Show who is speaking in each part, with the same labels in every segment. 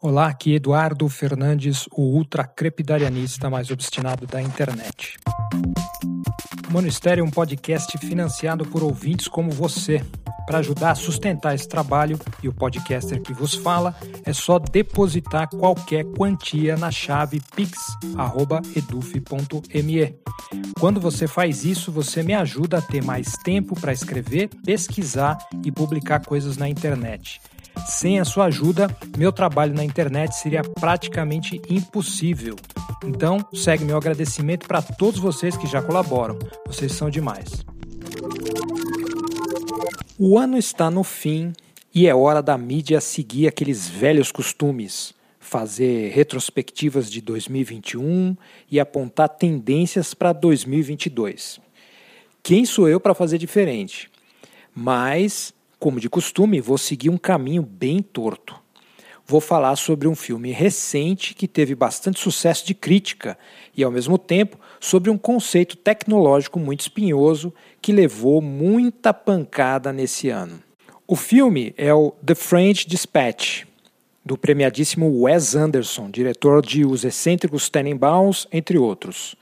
Speaker 1: Olá, aqui Eduardo Fernandes, o ultra crepidarianista mais obstinado da internet. O Monistério é um podcast financiado por ouvintes como você. Para ajudar a sustentar esse trabalho e o podcaster que vos fala, é só depositar qualquer quantia na chave pix@eduf.me. Quando você faz isso, você me ajuda a ter mais tempo para escrever, pesquisar e publicar coisas na internet. Sem a sua ajuda, meu trabalho na internet seria praticamente impossível. Então, segue meu agradecimento para todos vocês que já colaboram. Vocês são demais. O ano está no fim e é hora da mídia seguir aqueles velhos costumes, fazer retrospectivas de 2021 e apontar tendências para 2022. Quem sou eu para fazer diferente? Mas como de costume, vou seguir um caminho bem torto. Vou falar sobre um filme recente que teve bastante sucesso de crítica e, ao mesmo tempo, sobre um conceito tecnológico muito espinhoso que levou muita pancada nesse ano. O filme é o The French Dispatch, do premiadíssimo Wes Anderson, diretor de Os Excêntricos Tenenbaums, entre outros.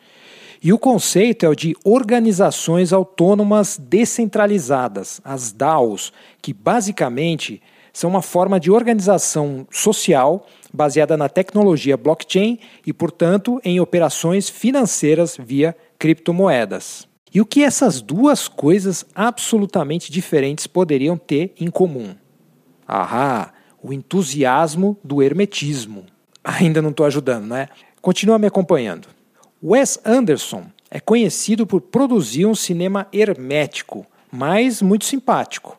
Speaker 1: E o conceito é o de organizações autônomas descentralizadas, as DAOs, que basicamente são uma forma de organização social baseada na tecnologia blockchain e, portanto, em operações financeiras via criptomoedas. E o que essas duas coisas absolutamente diferentes poderiam ter em comum? Ahá, o entusiasmo do hermetismo. Ainda não estou ajudando, né? Continua me acompanhando. Wes Anderson é conhecido por produzir um cinema hermético, mas muito simpático.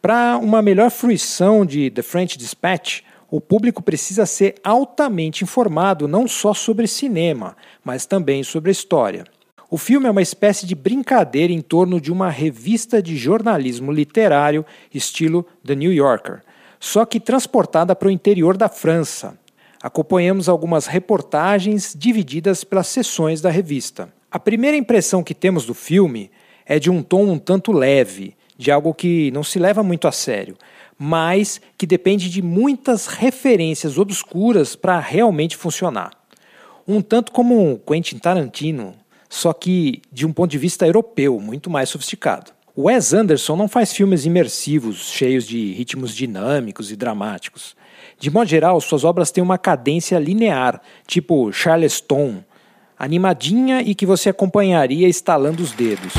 Speaker 1: Para uma melhor fruição de The French Dispatch, o público precisa ser altamente informado não só sobre cinema, mas também sobre história. O filme é uma espécie de brincadeira em torno de uma revista de jornalismo literário estilo The New Yorker, só que transportada para o interior da França, acompanhamos algumas reportagens divididas pelas sessões da revista. A primeira impressão que temos do filme é de um tom um tanto leve, de algo que não se leva muito a sério, mas que depende de muitas referências obscuras para realmente funcionar. Um tanto como Quentin Tarantino, só que de um ponto de vista europeu, muito mais sofisticado. Wes Anderson não faz filmes imersivos, cheios de ritmos dinâmicos e dramáticos. De modo geral, suas obras têm uma cadência linear, tipo Charleston, animadinha e que você acompanharia estalando os dedos.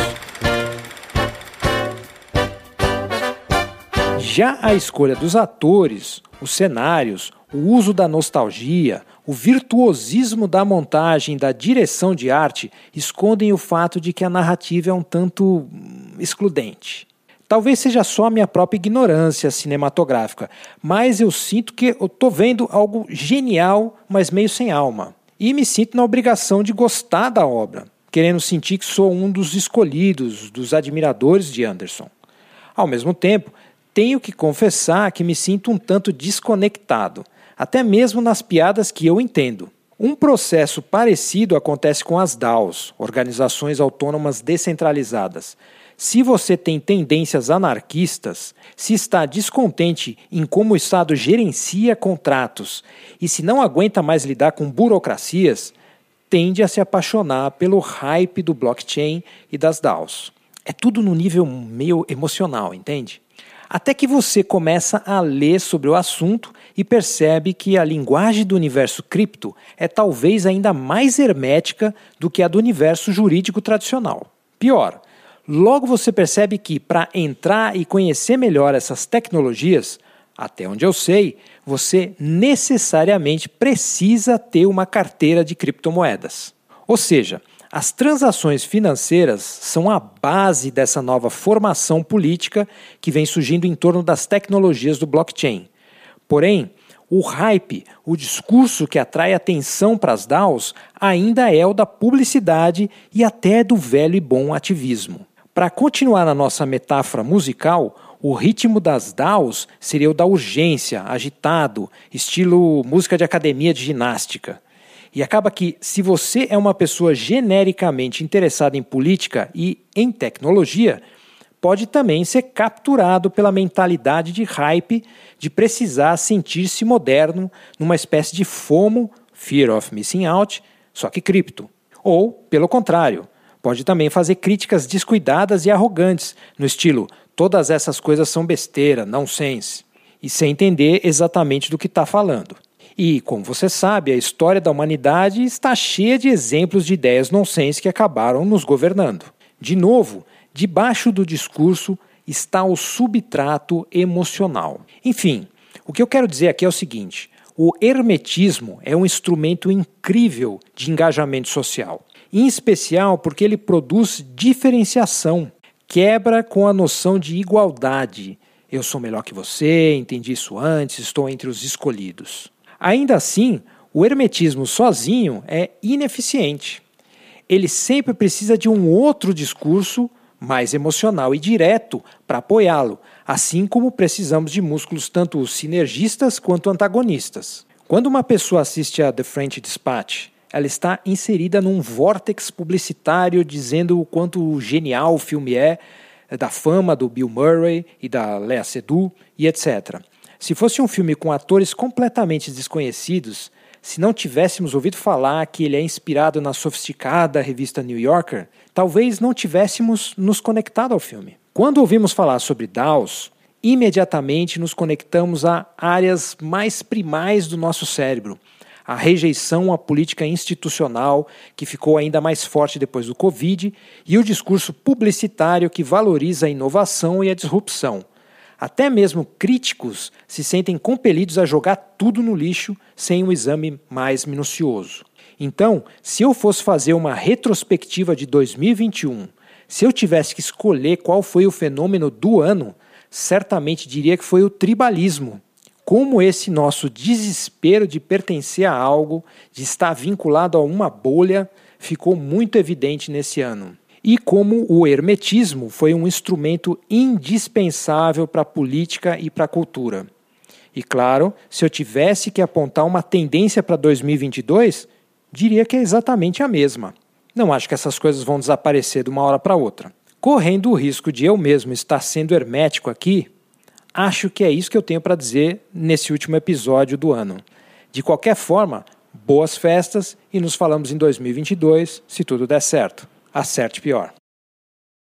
Speaker 1: Já a escolha dos atores, os cenários, o uso da nostalgia, o virtuosismo da montagem da direção de arte escondem o fato de que a narrativa é um tanto hum, excludente. Talvez seja só a minha própria ignorância cinematográfica, mas eu sinto que eu estou vendo algo genial, mas meio sem alma. E me sinto na obrigação de gostar da obra, querendo sentir que sou um dos escolhidos, dos admiradores de Anderson. Ao mesmo tempo, tenho que confessar que me sinto um tanto desconectado, até mesmo nas piadas que eu entendo. Um processo parecido acontece com as DAOs, organizações autônomas descentralizadas. Se você tem tendências anarquistas, se está descontente em como o Estado gerencia contratos e se não aguenta mais lidar com burocracias, tende a se apaixonar pelo hype do blockchain e das DAOs. É tudo no nível meio emocional, entende? Até que você começa a ler sobre o assunto e percebe que a linguagem do universo cripto é talvez ainda mais hermética do que a do universo jurídico tradicional. Pior, Logo você percebe que para entrar e conhecer melhor essas tecnologias, até onde eu sei, você necessariamente precisa ter uma carteira de criptomoedas. Ou seja, as transações financeiras são a base dessa nova formação política que vem surgindo em torno das tecnologias do blockchain. Porém, o hype, o discurso que atrai atenção para as DAOs, ainda é o da publicidade e até do velho e bom ativismo. Para continuar na nossa metáfora musical, o ritmo das DAOs seria o da urgência, agitado, estilo música de academia de ginástica. E acaba que, se você é uma pessoa genericamente interessada em política e em tecnologia, pode também ser capturado pela mentalidade de hype de precisar sentir-se moderno numa espécie de FOMO, Fear of Missing Out, só que cripto. Ou, pelo contrário, pode também fazer críticas descuidadas e arrogantes, no estilo todas essas coisas são besteira, não sense, e sem entender exatamente do que está falando. E, como você sabe, a história da humanidade está cheia de exemplos de ideias nonsense que acabaram nos governando. De novo, debaixo do discurso está o subtrato emocional. Enfim, o que eu quero dizer aqui é o seguinte: o hermetismo é um instrumento incrível de engajamento social, em especial porque ele produz diferenciação, quebra com a noção de igualdade. Eu sou melhor que você, entendi isso antes, estou entre os escolhidos. Ainda assim, o hermetismo sozinho é ineficiente. Ele sempre precisa de um outro discurso mais emocional e direto para apoiá-lo, assim como precisamos de músculos tanto sinergistas quanto antagonistas. Quando uma pessoa assiste a The French Dispatch, ela está inserida num vórtex publicitário dizendo o quanto genial o filme é, da fama do Bill Murray e da Lea Seydoux e etc. Se fosse um filme com atores completamente desconhecidos, se não tivéssemos ouvido falar que ele é inspirado na sofisticada revista New Yorker, talvez não tivéssemos nos conectado ao filme. Quando ouvimos falar sobre DAOs, imediatamente nos conectamos a áreas mais primais do nosso cérebro. A rejeição à política institucional, que ficou ainda mais forte depois do Covid, e o discurso publicitário que valoriza a inovação e a disrupção. Até mesmo críticos se sentem compelidos a jogar tudo no lixo sem um exame mais minucioso. Então, se eu fosse fazer uma retrospectiva de 2021, se eu tivesse que escolher qual foi o fenômeno do ano, certamente diria que foi o tribalismo. Como esse nosso desespero de pertencer a algo, de estar vinculado a uma bolha, ficou muito evidente nesse ano e como o hermetismo foi um instrumento indispensável para a política e para a cultura. E claro, se eu tivesse que apontar uma tendência para 2022, diria que é exatamente a mesma. Não acho que essas coisas vão desaparecer de uma hora para outra. Correndo o risco de eu mesmo estar sendo hermético aqui, acho que é isso que eu tenho para dizer nesse último episódio do ano. De qualquer forma, boas festas e nos falamos em 2022, se tudo der certo acerte pior.